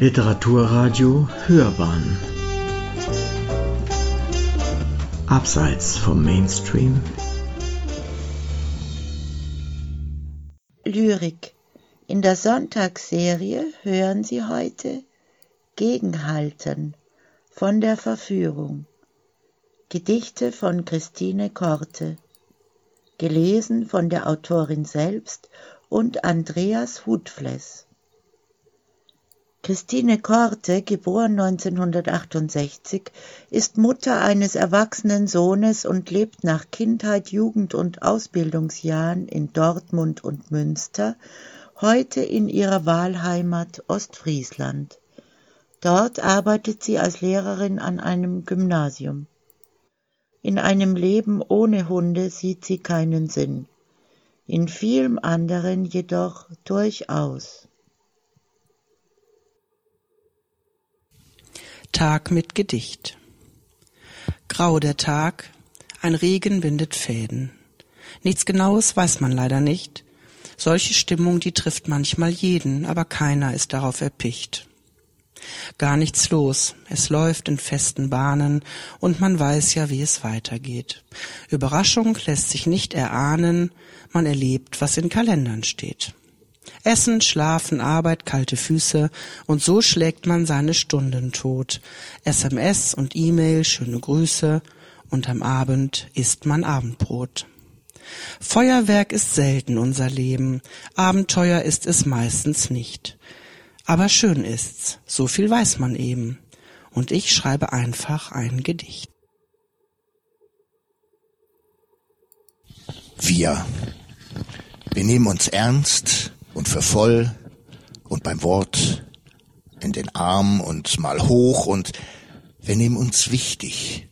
Literaturradio Hörbahn. Abseits vom Mainstream. Lyrik. In der Sonntagsserie hören Sie heute Gegenhalten von der Verführung. Gedichte von Christine Korte. Gelesen von der Autorin selbst und Andreas Hutfless. Christine Korte, geboren 1968, ist Mutter eines erwachsenen Sohnes und lebt nach Kindheit, Jugend und Ausbildungsjahren in Dortmund und Münster, heute in ihrer Wahlheimat Ostfriesland. Dort arbeitet sie als Lehrerin an einem Gymnasium. In einem Leben ohne Hunde sieht sie keinen Sinn, in vielem anderen jedoch durchaus. Tag mit Gedicht. Grau der Tag, ein Regen bindet Fäden. Nichts Genaues weiß man leider nicht. Solche Stimmung, die trifft manchmal jeden, aber keiner ist darauf erpicht. Gar nichts los, es läuft in festen Bahnen und man weiß ja, wie es weitergeht. Überraschung lässt sich nicht erahnen, man erlebt, was in Kalendern steht. Essen, Schlafen, Arbeit, kalte Füße und so schlägt man seine Stunden tot. SMS und E-Mail, schöne Grüße und am Abend isst man Abendbrot. Feuerwerk ist selten unser Leben, Abenteuer ist es meistens nicht. Aber schön ist's, so viel weiß man eben. Und ich schreibe einfach ein Gedicht. Wir. Wir nehmen uns ernst und für voll und beim Wort in den Arm und mal hoch und wir nehmen uns wichtig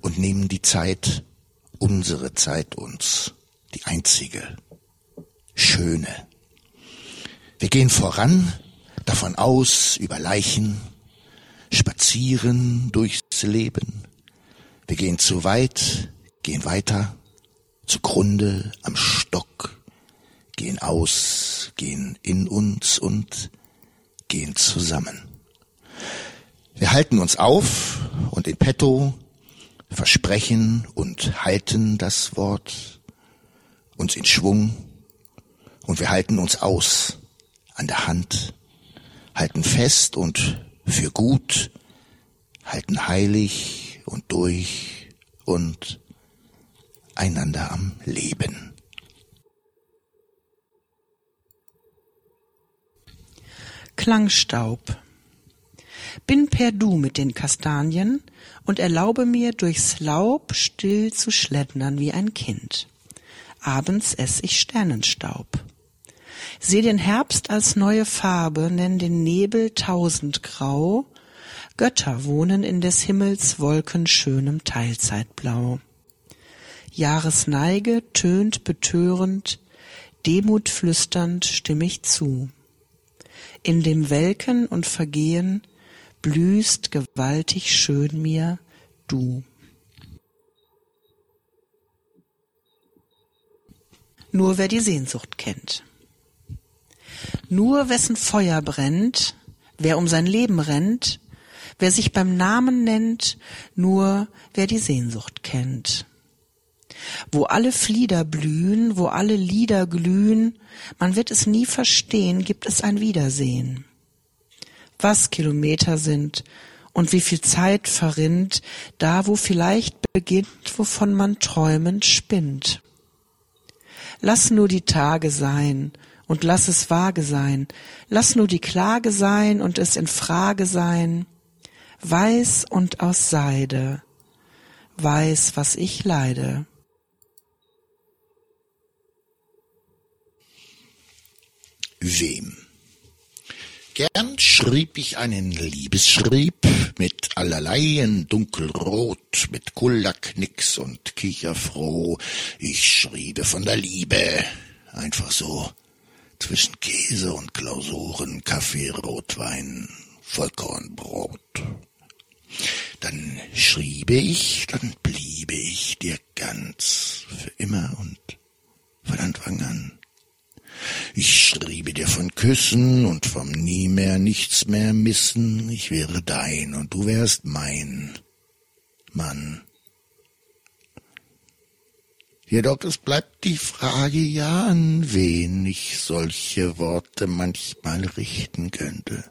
und nehmen die Zeit, unsere Zeit uns, die einzige, schöne. Wir gehen voran davon aus über Leichen, spazieren durchs Leben. Wir gehen zu weit, gehen weiter, zugrunde am Stock, gehen aus, gehen in uns und gehen zusammen. Wir halten uns auf und in petto versprechen und halten das Wort, uns in Schwung und wir halten uns aus an der Hand halten fest und für gut, halten heilig und durch und einander am Leben. Klangstaub. Bin per Du mit den Kastanien und erlaube mir durchs Laub still zu schlendern wie ein Kind. Abends ess ich Sternenstaub. Seh den Herbst als neue Farbe, nenn den Nebel tausendgrau. Götter wohnen in des Himmels wolkenschönem Teilzeitblau. Jahresneige tönt betörend, Demut flüsternd stimm ich zu. In dem Welken und Vergehen blühst gewaltig schön mir du. Nur wer die Sehnsucht kennt. Nur wessen Feuer brennt, wer um sein Leben rennt, wer sich beim Namen nennt, nur wer die Sehnsucht kennt. Wo alle Flieder blühen, wo alle Lieder glühen, man wird es nie verstehen, gibt es ein Wiedersehen. Was Kilometer sind und wie viel Zeit verrinnt, da wo vielleicht beginnt, wovon man träumend spinnt. Lass nur die Tage sein und lass es vage sein. Lass nur die Klage sein und es in Frage sein. Weiß und aus Seide, weiß, was ich leide. Wem? Gern schrieb ich einen Liebesschrieb mit allerlei in dunkelrot, mit Kullaknicks und Kicherfroh. Ich schriebe von der Liebe, einfach so, zwischen Käse und Klausuren, Kaffee, Rotwein, Vollkornbrot. Dann schriebe ich, dann bliebe ich dir ganz für immer und von Anfang an. Ich schriebe dir von Küssen und vom nie mehr nichts mehr missen. Ich wäre dein und du wärst mein Mann. Jedoch es bleibt die Frage ja, an wen ich solche Worte manchmal richten könnte.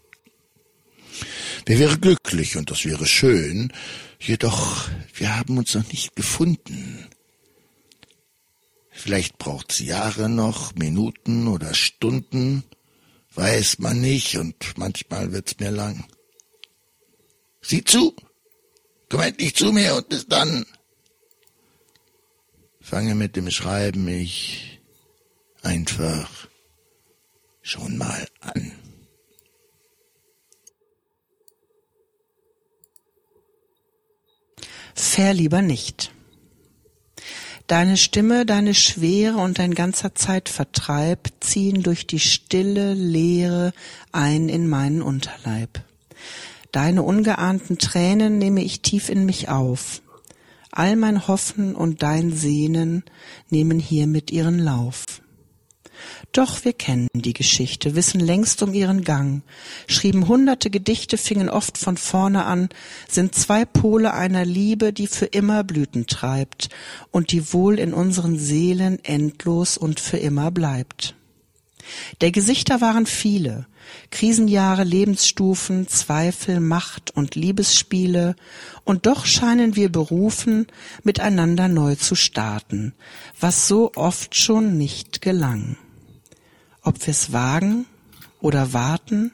Wer wäre glücklich und das wäre schön, jedoch wir haben uns noch nicht gefunden. Vielleicht braucht's Jahre noch, Minuten oder Stunden, weiß man nicht und manchmal wird's mir lang. Sieh zu, komm endlich zu mir und bis dann. Fange mit dem Schreiben ich einfach schon mal an. Fair lieber nicht. Deine Stimme, deine Schwere und dein ganzer Zeitvertreib ziehen durch die stille Leere ein in meinen Unterleib. Deine ungeahnten Tränen nehme ich tief in mich auf. All mein Hoffen und dein Sehnen nehmen hiermit ihren Lauf. Doch wir kennen die Geschichte, wissen längst um ihren Gang, schrieben hunderte Gedichte, fingen oft von vorne an, sind zwei Pole einer Liebe, die für immer Blüten treibt und die wohl in unseren Seelen endlos und für immer bleibt. Der Gesichter waren viele, Krisenjahre, Lebensstufen, Zweifel, Macht und Liebesspiele, und doch scheinen wir berufen, miteinander neu zu starten, was so oft schon nicht gelang. Ob wir's wagen oder warten?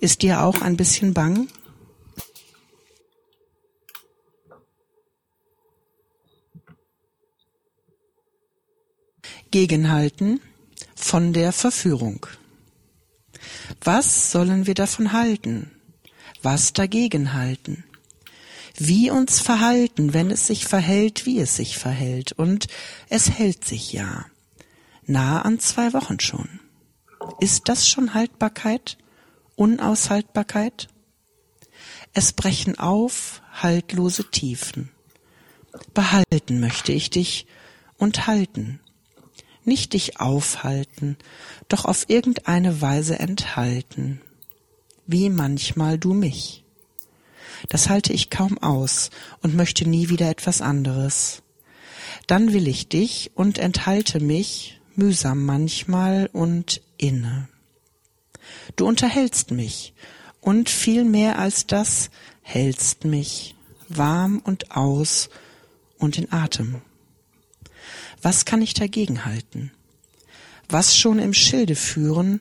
Ist dir auch ein bisschen bang? Gegenhalten von der Verführung. Was sollen wir davon halten? Was dagegen halten? Wie uns verhalten, wenn es sich verhält, wie es sich verhält? Und es hält sich ja nahe an zwei Wochen schon. Ist das schon Haltbarkeit? Unaushaltbarkeit? Es brechen auf haltlose Tiefen. Behalten möchte ich dich und halten. Nicht dich aufhalten, doch auf irgendeine Weise enthalten. Wie manchmal du mich. Das halte ich kaum aus und möchte nie wieder etwas anderes. Dann will ich dich und enthalte mich mühsam manchmal und inne. Du unterhältst mich und viel mehr als das hältst mich warm und aus und in Atem. Was kann ich dagegen halten? Was schon im Schilde führen,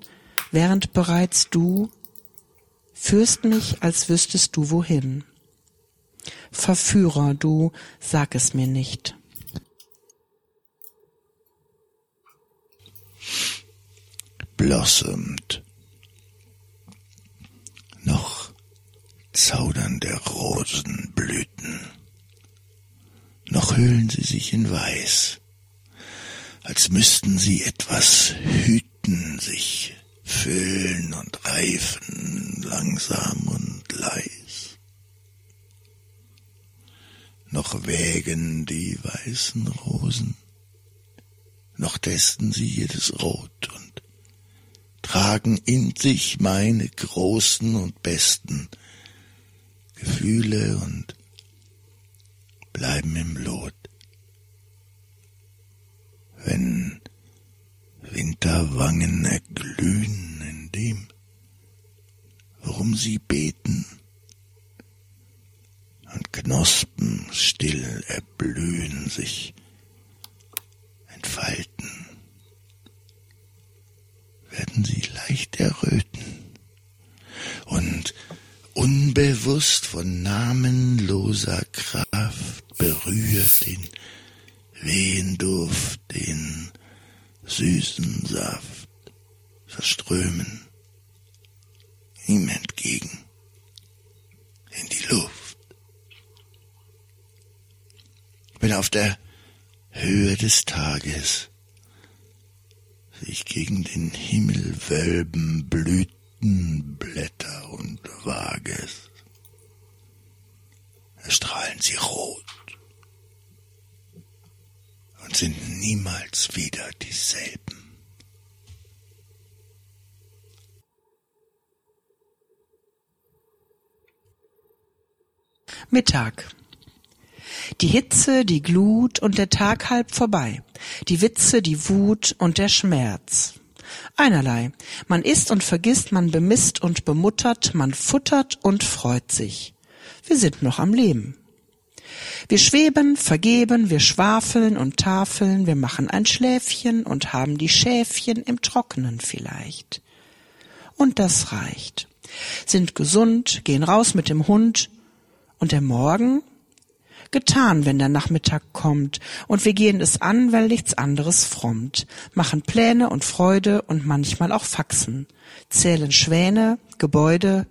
während bereits du führst mich, als wüsstest du wohin. Verführer, du sag es mir nicht. Blossomt. Noch zaudernde Rosenblüten. Noch hüllen sie sich in Weiß, als müssten sie etwas hüten, sich füllen und reifen, langsam und leis. Noch wägen die weißen Rosen, noch testen sie jedes Rot tragen in sich meine großen und besten Gefühle und bleiben im Lot. Wenn Winterwangen erglühen in dem, worum sie beten, und Knospen still erblühen, sich entfalten werden sie leicht erröten und unbewusst von namenloser Kraft berührt den Wehenduft, den süßen Saft verströmen ihm entgegen in die Luft. Bin auf der Höhe des Tages sich gegen den Himmel wölben Blütenblätter und Wages. Erstrahlen sie rot und sind niemals wieder dieselben. Mittag. Die Hitze, die Glut und der Tag halb vorbei. Die Witze, die Wut und der Schmerz. Einerlei. Man isst und vergisst, man bemisst und bemuttert, man futtert und freut sich. Wir sind noch am Leben. Wir schweben, vergeben, wir schwafeln und tafeln, wir machen ein Schläfchen und haben die Schäfchen im Trockenen vielleicht. Und das reicht. Sind gesund, gehen raus mit dem Hund. Und der Morgen? Getan, wenn der Nachmittag kommt, und wir gehen es an, weil nichts anderes frommt, machen Pläne und Freude und manchmal auch Faxen, zählen Schwäne, Gebäude,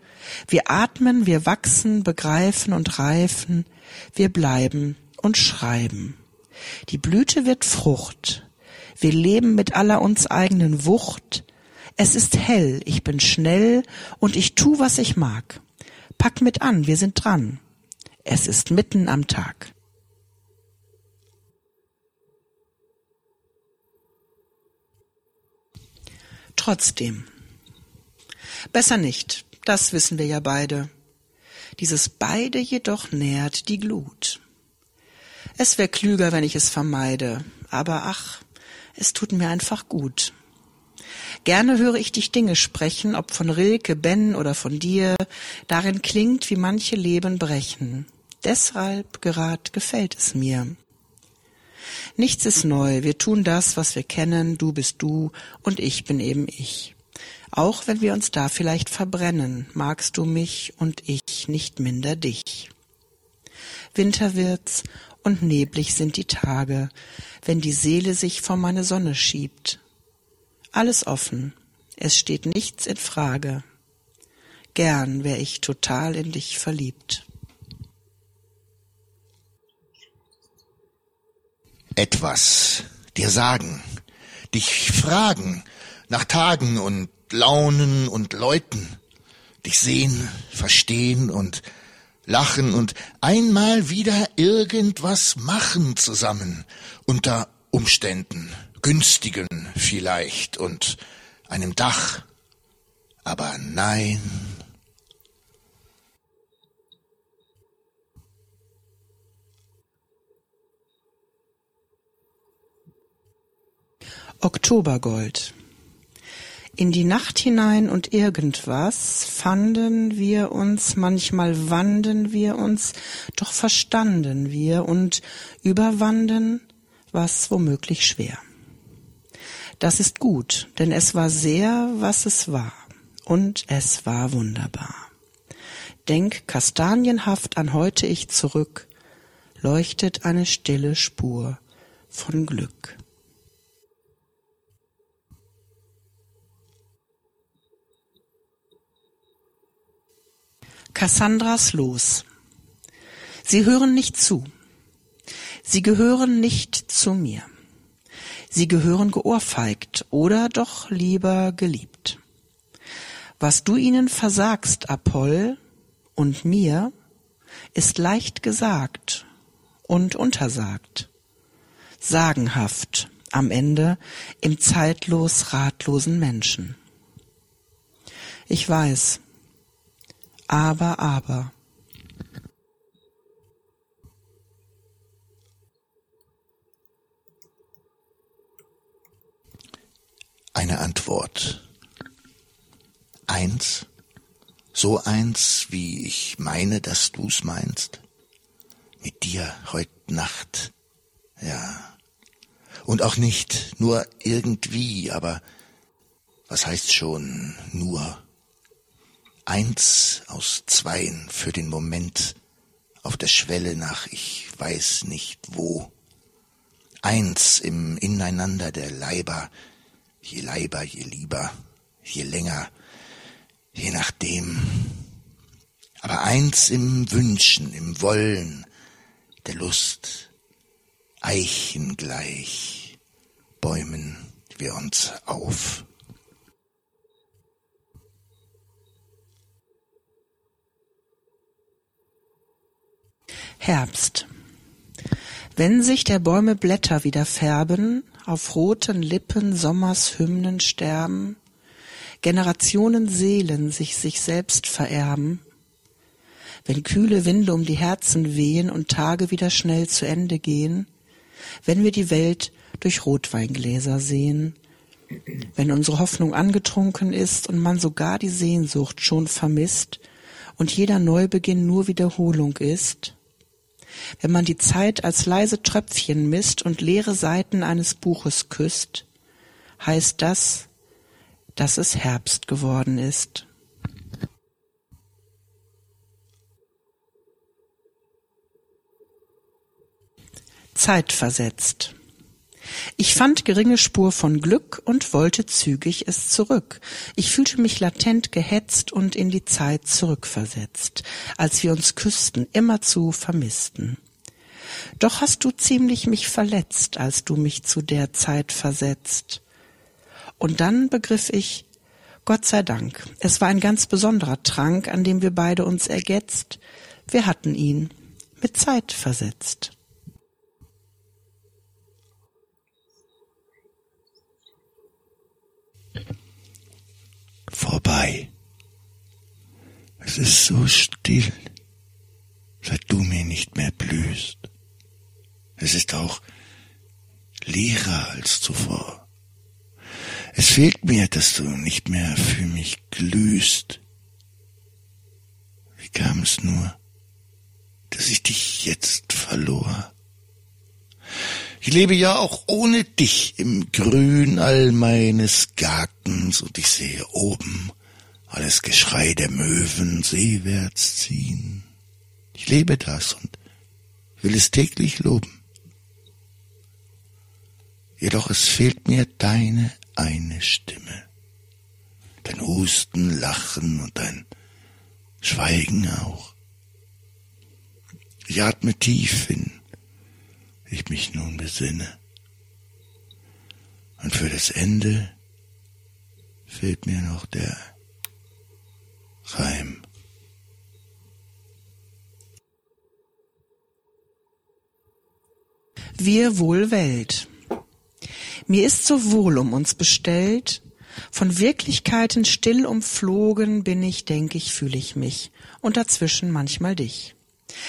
wir atmen, wir wachsen, begreifen und reifen, wir bleiben und schreiben. Die Blüte wird Frucht. Wir leben mit aller uns eigenen Wucht. Es ist hell, ich bin schnell und ich tu, was ich mag. Pack mit an, wir sind dran. Es ist mitten am Tag. Trotzdem. Besser nicht, das wissen wir ja beide. Dieses beide jedoch nährt die Glut. Es wär klüger, wenn ich es vermeide, aber ach, es tut mir einfach gut. Gerne höre ich dich Dinge sprechen, ob von Rilke, Ben oder von dir. Darin klingt, wie manche Leben brechen. Deshalb gerad gefällt es mir. Nichts ist neu, wir tun das, was wir kennen, du bist du und ich bin eben ich. Auch wenn wir uns da vielleicht verbrennen, magst du mich und ich nicht minder dich. Winter wird's und neblig sind die Tage, wenn die Seele sich vor meine Sonne schiebt. Alles offen, es steht nichts in Frage. Gern wär ich total in dich verliebt. Etwas dir sagen, dich fragen nach Tagen und Launen und Leuten, dich sehen, verstehen und lachen und einmal wieder irgendwas machen zusammen, unter Umständen, günstigen vielleicht und einem Dach. Aber nein. Oktobergold. In die Nacht hinein und irgendwas fanden wir uns, manchmal wanden wir uns, doch verstanden wir und überwanden was womöglich schwer. Das ist gut, denn es war sehr, was es war, und es war wunderbar. Denk kastanienhaft an heute ich zurück, leuchtet eine stille Spur von Glück. Cassandras Los. Sie hören nicht zu. Sie gehören nicht zu mir. Sie gehören geohrfeigt oder doch lieber geliebt. Was du ihnen versagst, Apoll, und mir, ist leicht gesagt und untersagt. Sagenhaft am Ende im zeitlos ratlosen Menschen. Ich weiß, aber, aber. Eine Antwort. Eins, so eins, wie ich meine, dass du's meinst. Mit dir heut Nacht, ja. Und auch nicht nur irgendwie, aber was heißt schon nur? Eins aus zweien für den Moment auf der Schwelle nach ich weiß nicht wo. Eins im Ineinander der Leiber, je leiber, je lieber, je länger, je nachdem. Aber eins im Wünschen, im Wollen, der Lust, Eichen gleich, bäumen wir uns auf. Herbst. Wenn sich der Bäume Blätter wieder färben, auf roten Lippen Sommers Hymnen sterben, Generationen Seelen sich sich selbst vererben, wenn kühle Winde um die Herzen wehen und Tage wieder schnell zu Ende gehen, wenn wir die Welt durch Rotweingläser sehen, wenn unsere Hoffnung angetrunken ist und man sogar die Sehnsucht schon vermisst und jeder Neubeginn nur Wiederholung ist, wenn man die Zeit als leise Tröpfchen misst und leere Seiten eines Buches küsst, heißt das, dass es Herbst geworden ist. Zeitversetzt. Ich fand geringe Spur von Glück und wollte zügig es zurück. Ich fühlte mich latent gehetzt und in die Zeit zurückversetzt, als wir uns küssten, immerzu vermissten. Doch hast du ziemlich mich verletzt, als du mich zu der Zeit versetzt. Und dann begriff ich, Gott sei Dank, es war ein ganz besonderer Trank, an dem wir beide uns ergetzt. Wir hatten ihn mit Zeit versetzt. Vorbei. Es ist so still, seit du mir nicht mehr blühst. Es ist auch leerer als zuvor. Es fehlt mir, dass du nicht mehr für mich glühst. Wie kam es nur, dass ich dich jetzt verlor? Ich lebe ja auch ohne dich im Grün all meines Gartens und ich sehe oben alles Geschrei der Möwen seewärts ziehen. Ich lebe das und will es täglich loben. Jedoch es fehlt mir deine eine Stimme, dein Husten, Lachen und dein Schweigen auch. Ich atme tief hin ich mich nun besinne. Und für das Ende fehlt mir noch der Reim. Wir wohl Welt. Mir ist so wohl um uns bestellt, von Wirklichkeiten still umflogen bin ich, denk ich, fühl ich mich, und dazwischen manchmal dich.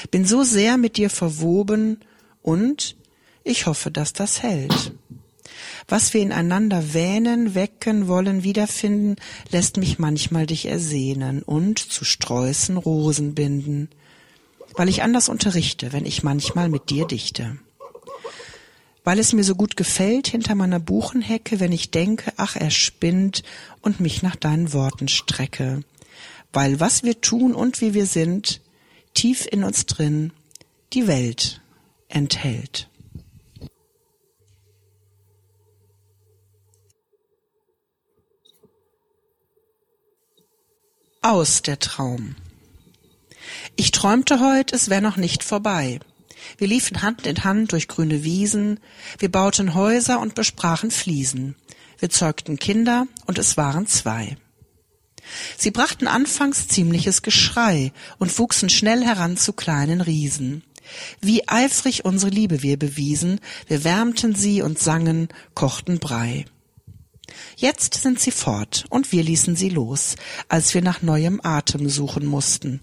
Bin so sehr mit dir verwoben, und ich hoffe, dass das hält. Was wir ineinander wähnen, wecken wollen, wiederfinden, lässt mich manchmal dich ersehnen und zu Sträußen Rosen binden, weil ich anders unterrichte, wenn ich manchmal mit dir dichte. Weil es mir so gut gefällt hinter meiner Buchenhecke, wenn ich denke, ach, er spinnt und mich nach deinen Worten strecke. Weil was wir tun und wie wir sind, tief in uns drin, die Welt enthält. Aus der Traum. Ich träumte heut, es wär noch nicht vorbei. Wir liefen Hand in Hand durch grüne Wiesen, wir bauten Häuser und besprachen Fliesen. Wir zeugten Kinder und es waren zwei. Sie brachten anfangs ziemliches Geschrei und wuchsen schnell heran zu kleinen Riesen. Wie eifrig unsere Liebe wir bewiesen, wir wärmten sie und sangen, kochten Brei. Jetzt sind sie fort und wir ließen sie los, als wir nach neuem Atem suchen mussten.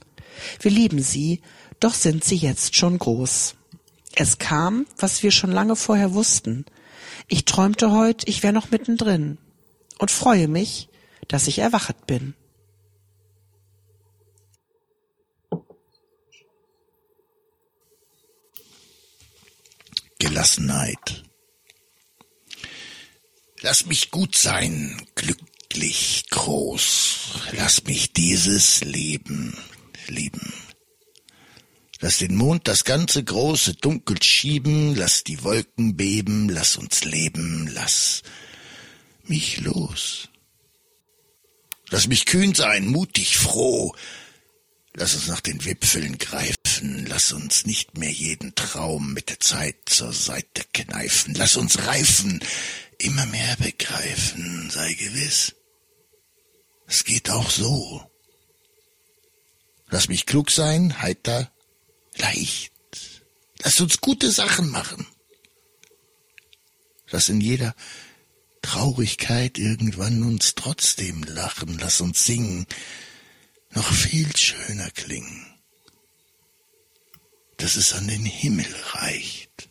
Wir lieben sie, doch sind sie jetzt schon groß. Es kam, was wir schon lange vorher wussten. Ich träumte heut, ich wär noch mittendrin und freue mich, dass ich erwachet bin. Gelassenheit. Lass mich gut sein, glücklich, groß. Lass mich dieses Leben lieben. Lass den Mond das ganze große Dunkel schieben, lass die Wolken beben, lass uns leben, lass mich los. Lass mich kühn sein, mutig, froh, Lass uns nach den Wipfeln greifen, lass uns nicht mehr jeden Traum mit der Zeit zur Seite kneifen, lass uns reifen, immer mehr begreifen, sei gewiss. Es geht auch so. Lass mich klug sein, heiter, leicht. Lass uns gute Sachen machen. Lass in jeder Traurigkeit irgendwann uns trotzdem lachen, lass uns singen, noch viel schöner klingen. dass es an den Himmel reicht.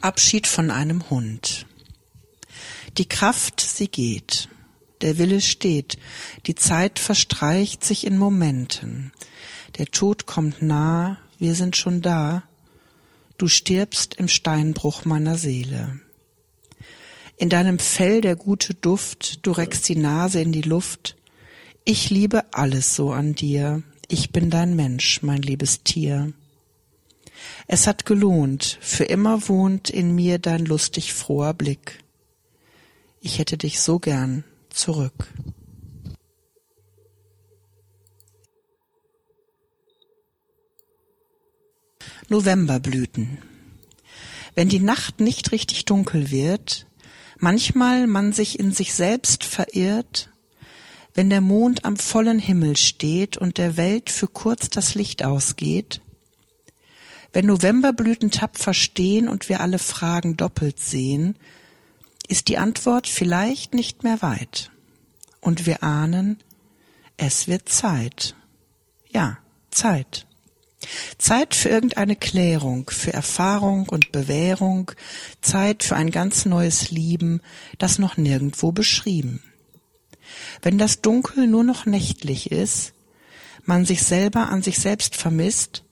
Abschied von einem Hund. Die Kraft, sie geht, der Wille steht, die Zeit verstreicht sich in Momenten, der Tod kommt nah, wir sind schon da, du stirbst im Steinbruch meiner Seele. In deinem Fell der gute Duft, du reckst die Nase in die Luft, ich liebe alles so an dir, ich bin dein Mensch, mein liebes Tier. Es hat gelohnt, für immer wohnt in mir dein lustig froher Blick. Ich hätte dich so gern zurück. Novemberblüten. Wenn die Nacht nicht richtig dunkel wird, manchmal man sich in sich selbst verirrt, wenn der Mond am vollen Himmel steht und der Welt für kurz das Licht ausgeht, wenn Novemberblüten tapfer stehen und wir alle Fragen doppelt sehen, ist die Antwort vielleicht nicht mehr weit. Und wir ahnen, es wird Zeit. Ja, Zeit. Zeit für irgendeine Klärung, für Erfahrung und Bewährung, Zeit für ein ganz neues Lieben, das noch nirgendwo beschrieben. Wenn das Dunkel nur noch nächtlich ist, man sich selber an sich selbst vermisst,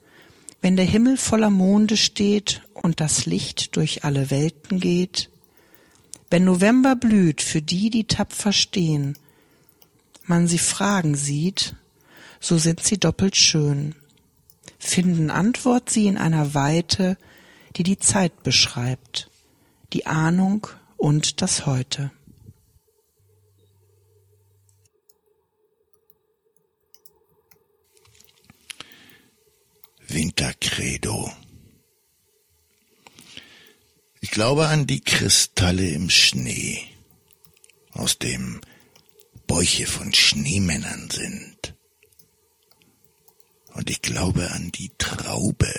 wenn der Himmel voller Monde steht und das Licht durch alle Welten geht, wenn November blüht für die, die tapfer stehen, man sie fragen sieht, so sind sie doppelt schön, finden Antwort sie in einer Weite, die die Zeit beschreibt, die Ahnung und das Heute. Wintercredo. Ich glaube an die Kristalle im Schnee, aus dem Bäuche von Schneemännern sind. Und ich glaube an die Traube,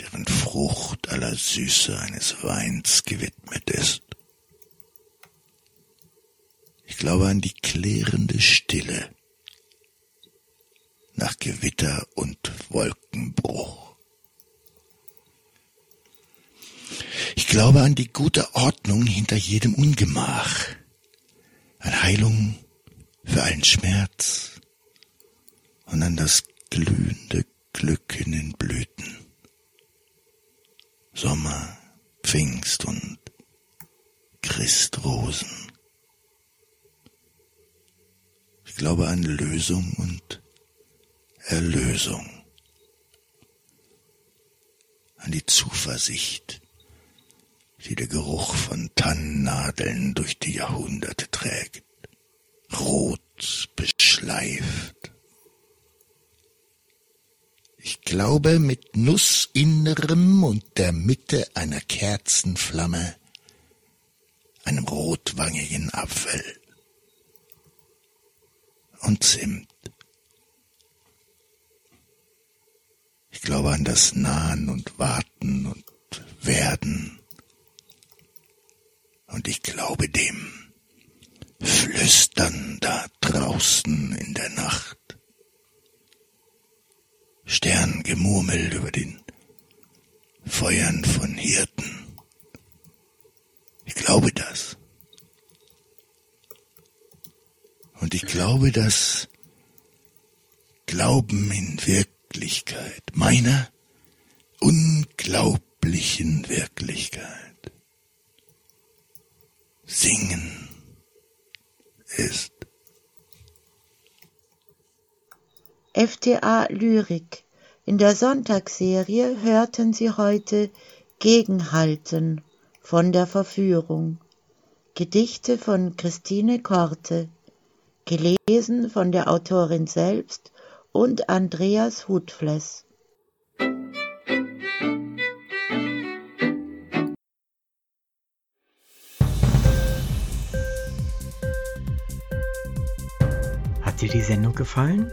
deren Frucht aller Süße eines Weins gewidmet ist. Ich glaube an die klärende Stille, nach Gewitter und Wolkenbruch. Ich glaube an die gute Ordnung hinter jedem Ungemach, an Heilung für allen Schmerz und an das glühende Glück in den Blüten. Sommer, Pfingst und Christrosen. Ich glaube an Lösung und Erlösung, an die Zuversicht, die der Geruch von Tannennadeln durch die Jahrhunderte trägt, rot beschleift. Ich glaube mit Nussinnerem und der Mitte einer Kerzenflamme, einem rotwangigen Apfel und Zimt. Ich glaube an das Nahen und Warten und Werden. Und ich glaube dem Flüstern da draußen in der Nacht. Sterngemurmel über den Feuern von Hirten. Ich glaube das. Und ich glaube, dass Glauben in Wirklichkeit Wirklichkeit, meiner unglaublichen Wirklichkeit. Singen ist. FTA Lyrik. In der Sonntagsserie hörten Sie heute Gegenhalten von der Verführung. Gedichte von Christine Korte, gelesen von der Autorin selbst und Andreas Hutfless. Hat dir die Sendung gefallen?